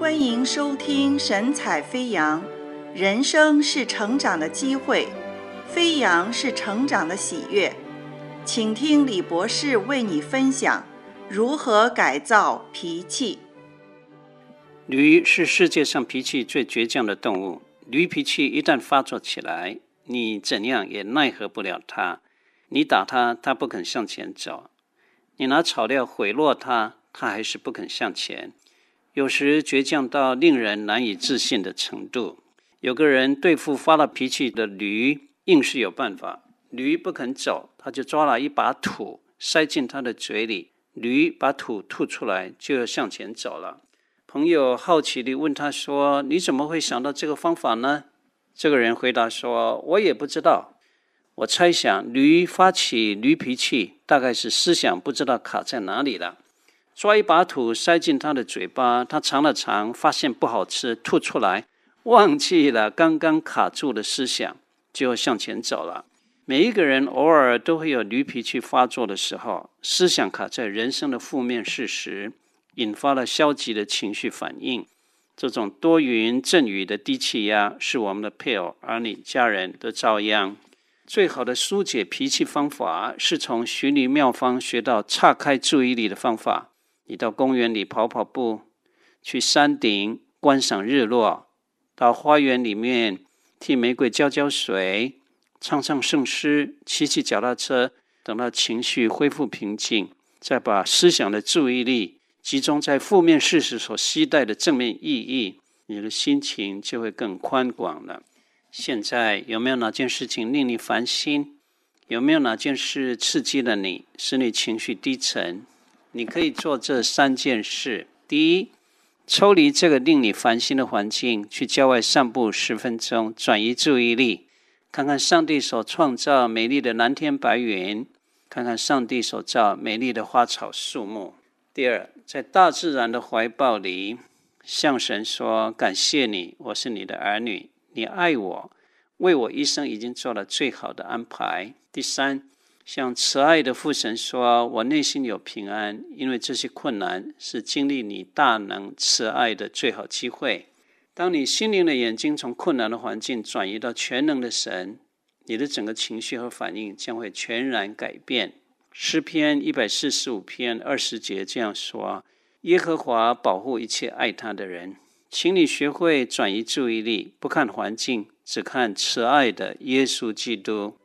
欢迎收听神采飞扬，人生是成长的机会，飞扬是成长的喜悦。请听李博士为你分享如何改造脾气。驴是世界上脾气最倔强的动物，驴脾气一旦发作起来，你怎样也奈何不了它。你打它，它不肯向前走；你拿草料毁落它，它还是不肯向前。有时倔强到令人难以置信的程度。有个人对付发了脾气的驴，硬是有办法。驴不肯走，他就抓了一把土塞进他的嘴里，驴把土吐出来，就要向前走了。朋友好奇地问他说：“你怎么会想到这个方法呢？”这个人回答说：“我也不知道。我猜想，驴发起驴脾气，大概是思想不知道卡在哪里了。抓一把土塞进他的嘴巴，他尝了尝，发现不好吃，吐出来，忘记了刚刚卡住的思想，就向前走了。每一个人偶尔都会有驴脾气发作的时候，思想卡在人生的负面事实。”引发了消极的情绪反应，这种多云阵雨的低气压，是我们的配偶、儿女、家人都遭殃。最好的疏解脾气方法，是从循驴妙方学到岔开注意力的方法。你到公园里跑跑步，去山顶观赏日落，到花园里面替玫瑰浇浇水，唱唱圣诗，骑骑脚踏车，等到情绪恢复平静，再把思想的注意力。集中在负面事实所期待的正面意义，你的心情就会更宽广了。现在有没有哪件事情令你烦心？有没有哪件事刺激了你，使你情绪低沉？你可以做这三件事：第一，抽离这个令你烦心的环境，去郊外散步十分钟，转移注意力，看看上帝所创造美丽的蓝天白云，看看上帝所造美丽的花草树木。第二，在大自然的怀抱里，向神说：“感谢你，我是你的儿女，你爱我，为我一生已经做了最好的安排。”第三，向慈爱的父神说：“我内心有平安，因为这些困难是经历你大能慈爱的最好机会。当你心灵的眼睛从困难的环境转移到全能的神，你的整个情绪和反应将会全然改变。”诗篇一百四十五篇二十节这样说：“耶和华保护一切爱他的人，请你学会转移注意力，不看环境，只看慈爱的耶稣基督。”